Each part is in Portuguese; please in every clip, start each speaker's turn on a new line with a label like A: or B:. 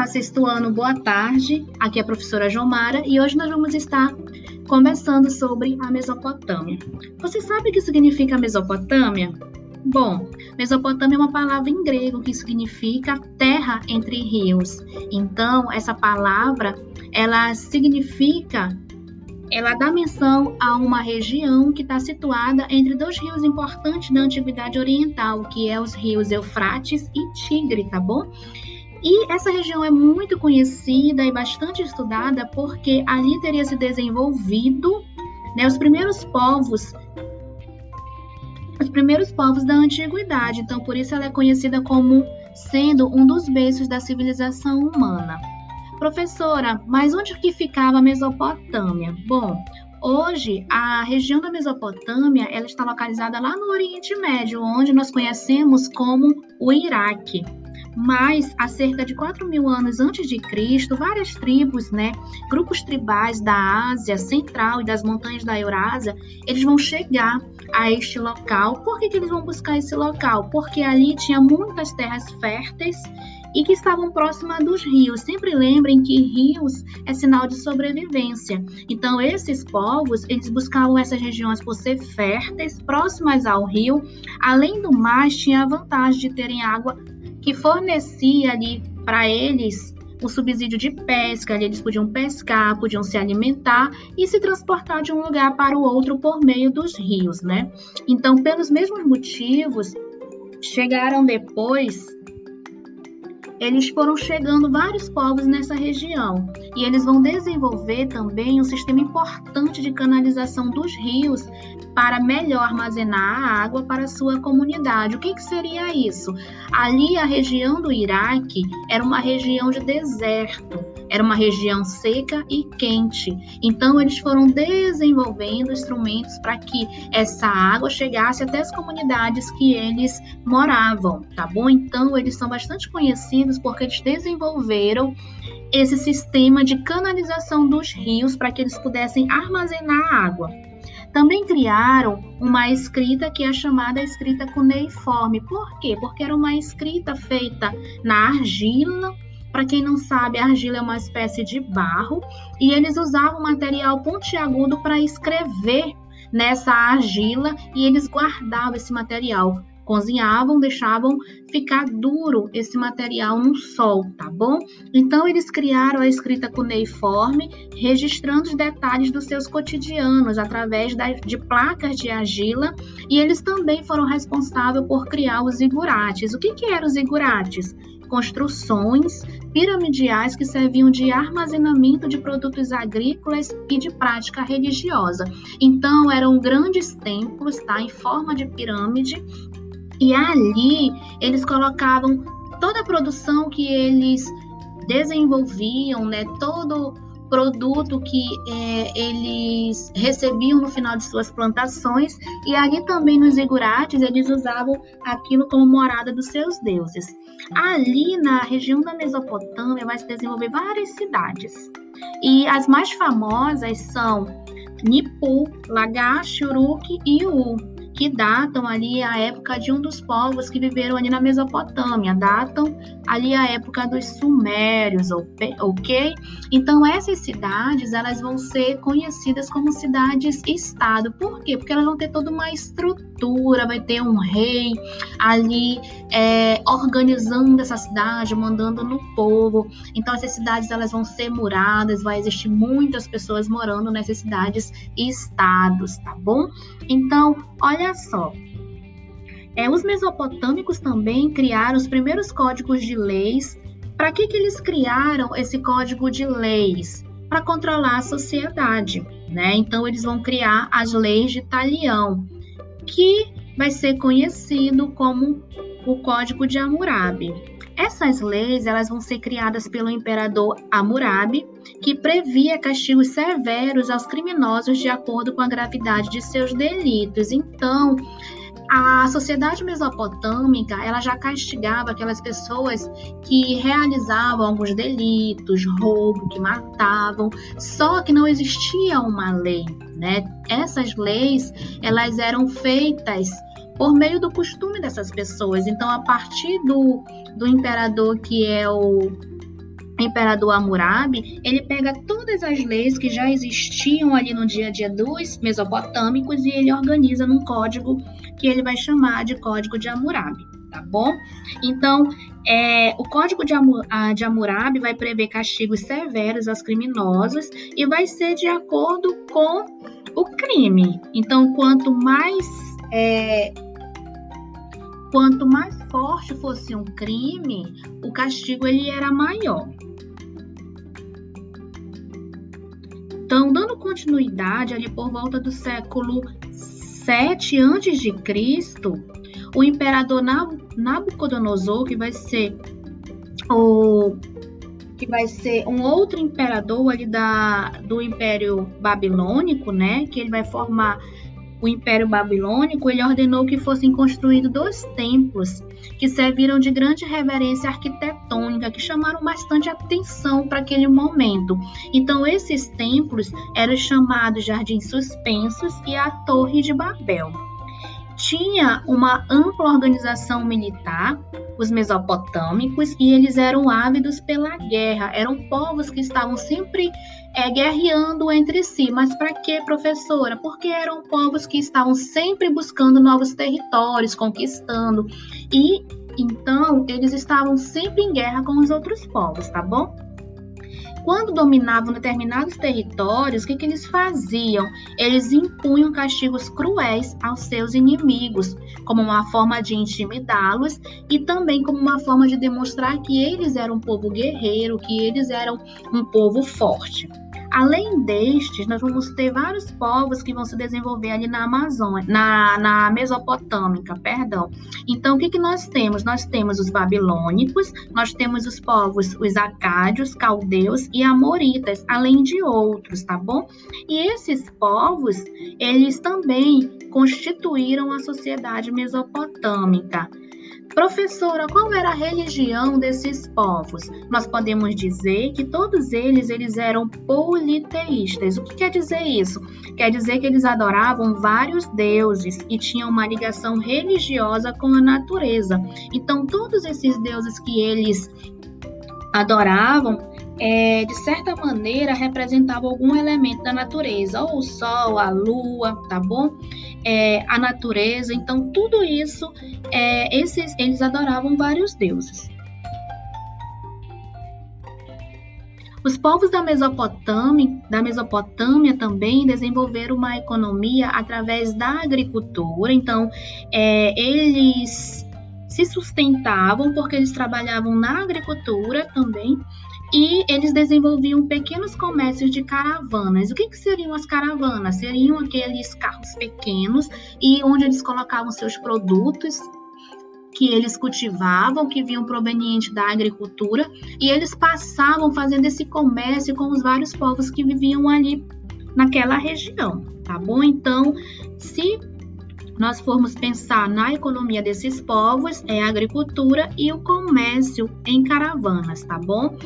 A: Olá, sexto ano, boa tarde. Aqui é a professora Jomara e hoje nós vamos estar conversando sobre a Mesopotâmia. Você sabe o que significa Mesopotâmia? Bom, Mesopotâmia é uma palavra em grego que significa terra entre rios. Então, essa palavra, ela significa ela dá menção a uma região que está situada entre dois rios importantes da Antiguidade Oriental, que é os rios Eufrates e Tigre, tá bom? E essa região é muito conhecida e bastante estudada porque ali teria se desenvolvido né, os primeiros povos, os primeiros povos da antiguidade. Então, por isso ela é conhecida como sendo um dos berços da civilização humana. Professora, mas onde que ficava a Mesopotâmia? Bom, Hoje, a região da Mesopotâmia ela está localizada lá no Oriente Médio, onde nós conhecemos como o Iraque. Mas, há cerca de 4 mil anos antes de Cristo, várias tribos, né, grupos tribais da Ásia Central e das montanhas da Eurásia, eles vão chegar a este local. Por que, que eles vão buscar esse local? Porque ali tinha muitas terras férteis e que estavam próximas dos rios. Sempre lembrem que rios é sinal de sobrevivência. Então, esses povos, eles buscavam essas regiões por ser férteis, próximas ao rio. Além do mais, tinha a vantagem de terem água que fornecia ali para eles o subsídio de pesca, ali eles podiam pescar, podiam se alimentar e se transportar de um lugar para o outro por meio dos rios, né? Então, pelos mesmos motivos, chegaram depois eles foram chegando vários povos nessa região e eles vão desenvolver também um sistema importante de canalização dos rios para melhor armazenar a água para a sua comunidade. O que, que seria isso? Ali, a região do Iraque era uma região de deserto, era uma região seca e quente. Então, eles foram desenvolvendo instrumentos para que essa água chegasse até as comunidades que eles moravam, tá bom? Então, eles são bastante conhecidos porque eles desenvolveram esse sistema de canalização dos rios para que eles pudessem armazenar água. Também criaram uma escrita que é chamada escrita cuneiforme. Por quê? Porque era uma escrita feita na argila. Para quem não sabe, a argila é uma espécie de barro e eles usavam material pontiagudo para escrever nessa argila e eles guardavam esse material cozinhavam, deixavam ficar duro esse material no sol, tá bom? Então eles criaram a escrita cuneiforme, registrando os detalhes dos seus cotidianos através de placas de argila, e eles também foram responsáveis por criar os igurates. O que, que eram os igurates? construções piramidiais que serviam de armazenamento de produtos agrícolas e de prática religiosa. Então, eram grandes templos, tá, em forma de pirâmide, e ali eles colocavam toda a produção que eles desenvolviam, né, todo produto que é, eles recebiam no final de suas plantações. E ali também nos igurates eles usavam aquilo como morada dos seus deuses. Ali na região da Mesopotâmia vai se desenvolver várias cidades. E as mais famosas são Nipu, Lagash, Uruk e U que datam ali a época de um dos povos que viveram ali na Mesopotâmia, datam ali a época dos sumérios, ok? Então essas cidades elas vão ser conhecidas como cidades-estado. Por quê? Porque elas vão ter toda uma estrutura, vai ter um rei ali é, organizando essa cidade, mandando no povo. Então essas cidades elas vão ser muradas, vai existir muitas pessoas morando nessas cidades-estados, tá bom? Então olha só. É, os mesopotâmicos também criaram os primeiros códigos de leis. Para que, que eles criaram esse código de leis? Para controlar a sociedade. Né? Então, eles vão criar as leis de Talião, que vai ser conhecido como o Código de Hammurabi. Essas leis elas vão ser criadas pelo imperador Hammurabi, que previa castigos severos aos criminosos de acordo com a gravidade de seus delitos. Então, a sociedade mesopotâmica ela já castigava aquelas pessoas que realizavam alguns delitos, roubo, que matavam, só que não existia uma lei, né? Essas leis elas eram feitas por meio do costume dessas pessoas. Então, a partir do, do imperador que é o imperador Hammurabi, ele pega todas as leis que já existiam ali no dia a dia dos mesopotâmicos e ele organiza num código que ele vai chamar de Código de Hammurabi, tá bom? Então, é, o Código de, de Hammurabi vai prever castigos severos aos criminosos e vai ser de acordo com o crime. Então, quanto mais é, quanto mais forte fosse um crime, o castigo ele era maior. Então, dando continuidade ali por volta do século 7 a.C., o imperador Nabucodonosor, que vai ser o que vai ser um outro imperador ali da, do Império Babilônico, né? Que ele vai formar o Império Babilônico, ele ordenou que fossem construídos dois templos que serviram de grande reverência arquitetônica, que chamaram bastante atenção para aquele momento. Então, esses templos eram chamados Jardins Suspensos e a Torre de Babel tinha uma ampla organização militar, os mesopotâmicos, e eles eram ávidos pela guerra. Eram povos que estavam sempre é, guerreando entre si. Mas para que, professora? Porque eram povos que estavam sempre buscando novos territórios, conquistando. E então eles estavam sempre em guerra com os outros povos, tá bom? Quando dominavam determinados territórios, o que, que eles faziam? Eles impunham castigos cruéis aos seus inimigos, como uma forma de intimidá-los e também como uma forma de demonstrar que eles eram um povo guerreiro, que eles eram um povo forte. Além destes, nós vamos ter vários povos que vão se desenvolver ali na Amazônia, na, na Mesopotâmica, perdão. Então, o que, que nós temos? Nós temos os babilônicos, nós temos os povos, os acádios, caldeus e amoritas, além de outros, tá bom? E esses povos, eles também constituíram a sociedade mesopotâmica. Professora, qual era a religião desses povos? Nós podemos dizer que todos eles eles eram politeístas. O que quer dizer isso? Quer dizer que eles adoravam vários deuses e tinham uma ligação religiosa com a natureza. Então, todos esses deuses que eles adoravam, é, de certa maneira, representavam algum elemento da natureza, ou o sol, a lua, tá bom? É, a natureza. Então, tudo isso, é, esses, eles adoravam vários deuses. Os povos da Mesopotâmia, da Mesopotâmia também desenvolveram uma economia através da agricultura. Então, é, eles se sustentavam porque eles trabalhavam na agricultura também e eles desenvolviam pequenos comércios de caravanas. O que, que, seriam as caravanas? Seriam aqueles carros pequenos e onde eles colocavam seus produtos que eles cultivavam, que vinham proveniente da agricultura, e eles passavam fazendo esse comércio com os vários povos que viviam ali naquela região, tá bom? Então, se nós formos pensar na economia desses povos, é a agricultura e o comércio em caravanas, tá bom?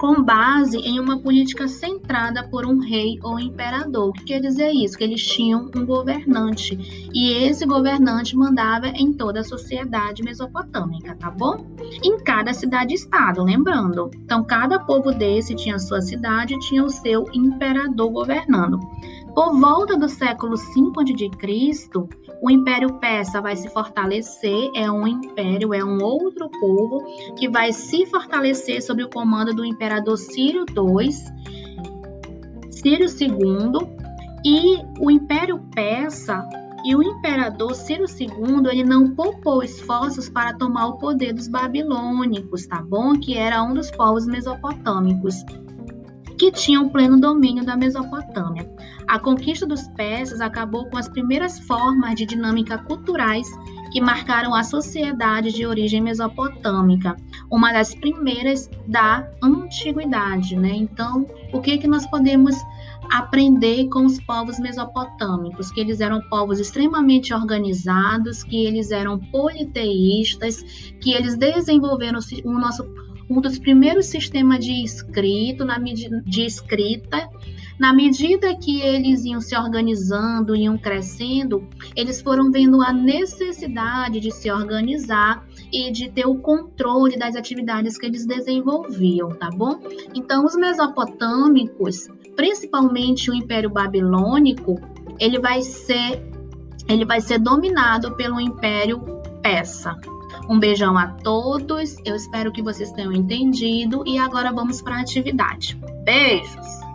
A: Com base em uma política centrada por um rei ou imperador. O que quer dizer isso? Que eles tinham um governante e esse governante mandava em toda a sociedade mesopotâmica, tá bom? Em cada cidade-estado, lembrando. Então, cada povo desse tinha sua cidade e tinha o seu imperador governando. Por volta do século V a.C., o Império Persa vai se fortalecer, é um império, é um outro povo que vai se fortalecer sob o comando do imperador Círio II, Círio II, e o Império Persa e o imperador Ciro II, ele não poupou esforços para tomar o poder dos babilônicos, tá bom? Que era um dos povos mesopotâmicos que tinham pleno domínio da Mesopotâmia. A conquista dos persas acabou com as primeiras formas de dinâmica culturais que marcaram a sociedade de origem mesopotâmica, uma das primeiras da antiguidade, né? Então, o que que nós podemos aprender com os povos mesopotâmicos, que eles eram povos extremamente organizados, que eles eram politeístas, que eles desenvolveram o nosso um dos primeiros sistemas de escrito, na de escrita Na medida que eles iam se organizando, iam crescendo, eles foram vendo a necessidade de se organizar e de ter o controle das atividades que eles desenvolviam, tá bom? Então, os mesopotâmicos, principalmente o Império Babilônico, ele vai ser ele vai ser dominado pelo Império Persa. Um beijão a todos, eu espero que vocês tenham entendido e agora vamos para a atividade. Beijos!